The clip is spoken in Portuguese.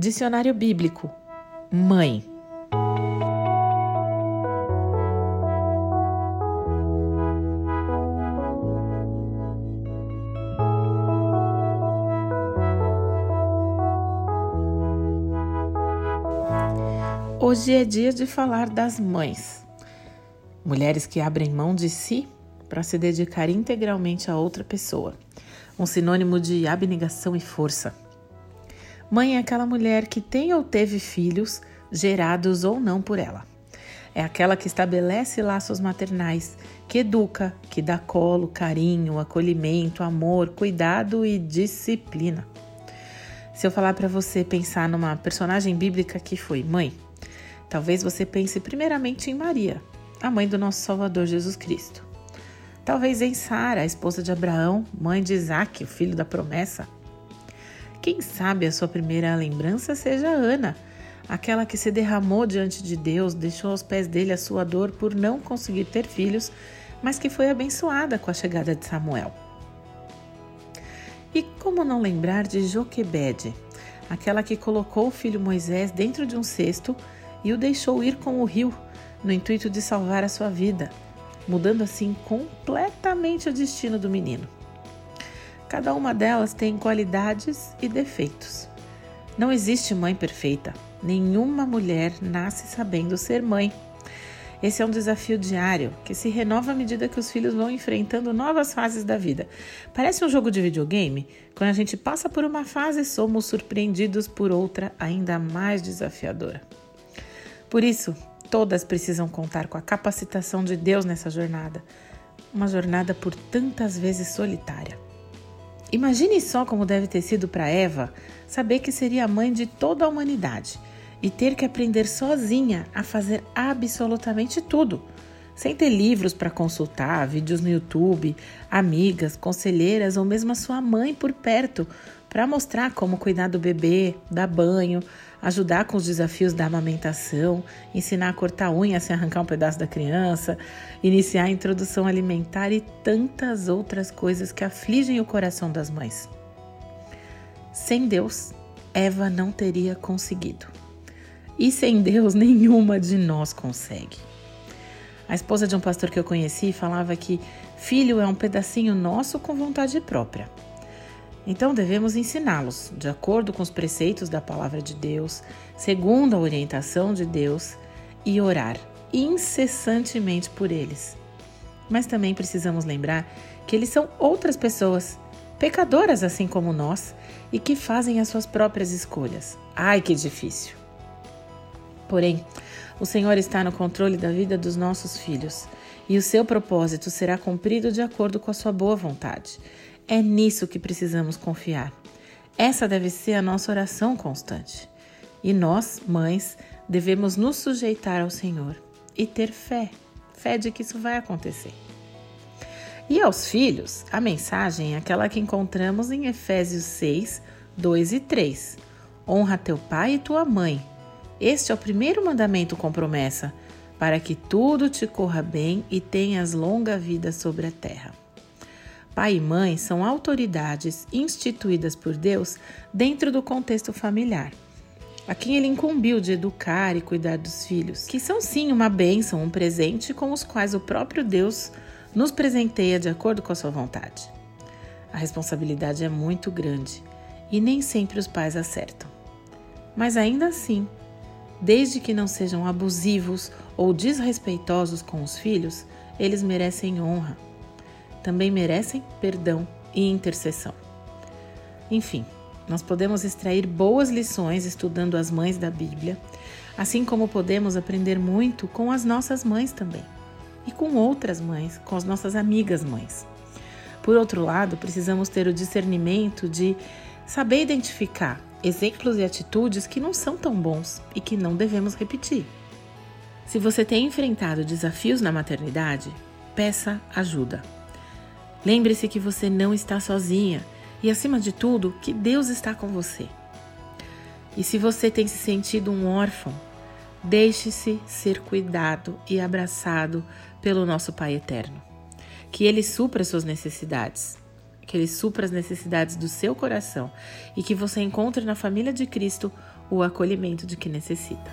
Dicionário Bíblico: Mãe. Hoje é dia de falar das mães. Mulheres que abrem mão de si para se dedicar integralmente a outra pessoa. Um sinônimo de abnegação e força. Mãe é aquela mulher que tem ou teve filhos, gerados ou não por ela. É aquela que estabelece laços maternais, que educa, que dá colo, carinho, acolhimento, amor, cuidado e disciplina. Se eu falar para você pensar numa personagem bíblica que foi mãe, talvez você pense primeiramente em Maria, a mãe do nosso Salvador Jesus Cristo. Talvez em Sara, a esposa de Abraão, mãe de Isaac, o filho da promessa. Quem sabe a sua primeira lembrança seja Ana, aquela que se derramou diante de Deus, deixou aos pés dele a sua dor por não conseguir ter filhos, mas que foi abençoada com a chegada de Samuel. E como não lembrar de Joquebede, aquela que colocou o filho Moisés dentro de um cesto e o deixou ir com o rio, no intuito de salvar a sua vida, mudando assim completamente o destino do menino. Cada uma delas tem qualidades e defeitos. Não existe mãe perfeita. Nenhuma mulher nasce sabendo ser mãe. Esse é um desafio diário que se renova à medida que os filhos vão enfrentando novas fases da vida. Parece um jogo de videogame. Quando a gente passa por uma fase, somos surpreendidos por outra ainda mais desafiadora. Por isso, todas precisam contar com a capacitação de Deus nessa jornada. Uma jornada por tantas vezes solitária. Imagine só como deve ter sido para Eva saber que seria a mãe de toda a humanidade e ter que aprender sozinha a fazer absolutamente tudo, sem ter livros para consultar, vídeos no YouTube, amigas, conselheiras ou mesmo a sua mãe por perto para mostrar como cuidar do bebê, dar banho, ajudar com os desafios da amamentação, ensinar a cortar unha sem arrancar um pedaço da criança, iniciar a introdução alimentar e tantas outras coisas que afligem o coração das mães. Sem Deus, Eva não teria conseguido. E sem Deus, nenhuma de nós consegue. A esposa de um pastor que eu conheci falava que filho é um pedacinho nosso com vontade própria. Então devemos ensiná-los de acordo com os preceitos da palavra de Deus, segundo a orientação de Deus, e orar incessantemente por eles. Mas também precisamos lembrar que eles são outras pessoas, pecadoras assim como nós, e que fazem as suas próprias escolhas. Ai, que difícil! Porém, o Senhor está no controle da vida dos nossos filhos e o seu propósito será cumprido de acordo com a sua boa vontade. É nisso que precisamos confiar. Essa deve ser a nossa oração constante. E nós, mães, devemos nos sujeitar ao Senhor e ter fé fé de que isso vai acontecer. E aos filhos, a mensagem é aquela que encontramos em Efésios 6, 2 e 3. Honra teu pai e tua mãe. Este é o primeiro mandamento com promessa, para que tudo te corra bem e tenhas longa vida sobre a terra. Pai e mãe são autoridades instituídas por Deus dentro do contexto familiar, a quem ele incumbiu de educar e cuidar dos filhos, que são sim uma bênção, um presente com os quais o próprio Deus nos presenteia de acordo com a sua vontade. A responsabilidade é muito grande e nem sempre os pais acertam. Mas ainda assim, desde que não sejam abusivos ou desrespeitosos com os filhos, eles merecem honra também merecem perdão e intercessão. Enfim, nós podemos extrair boas lições estudando as mães da Bíblia, assim como podemos aprender muito com as nossas mães também e com outras mães, com as nossas amigas mães. Por outro lado, precisamos ter o discernimento de saber identificar exemplos e atitudes que não são tão bons e que não devemos repetir. Se você tem enfrentado desafios na maternidade, peça ajuda. Lembre-se que você não está sozinha e, acima de tudo, que Deus está com você. E se você tem se sentido um órfão, deixe-se ser cuidado e abraçado pelo nosso Pai Eterno. Que Ele supra suas necessidades, que Ele supra as necessidades do seu coração e que você encontre na família de Cristo o acolhimento de que necessita.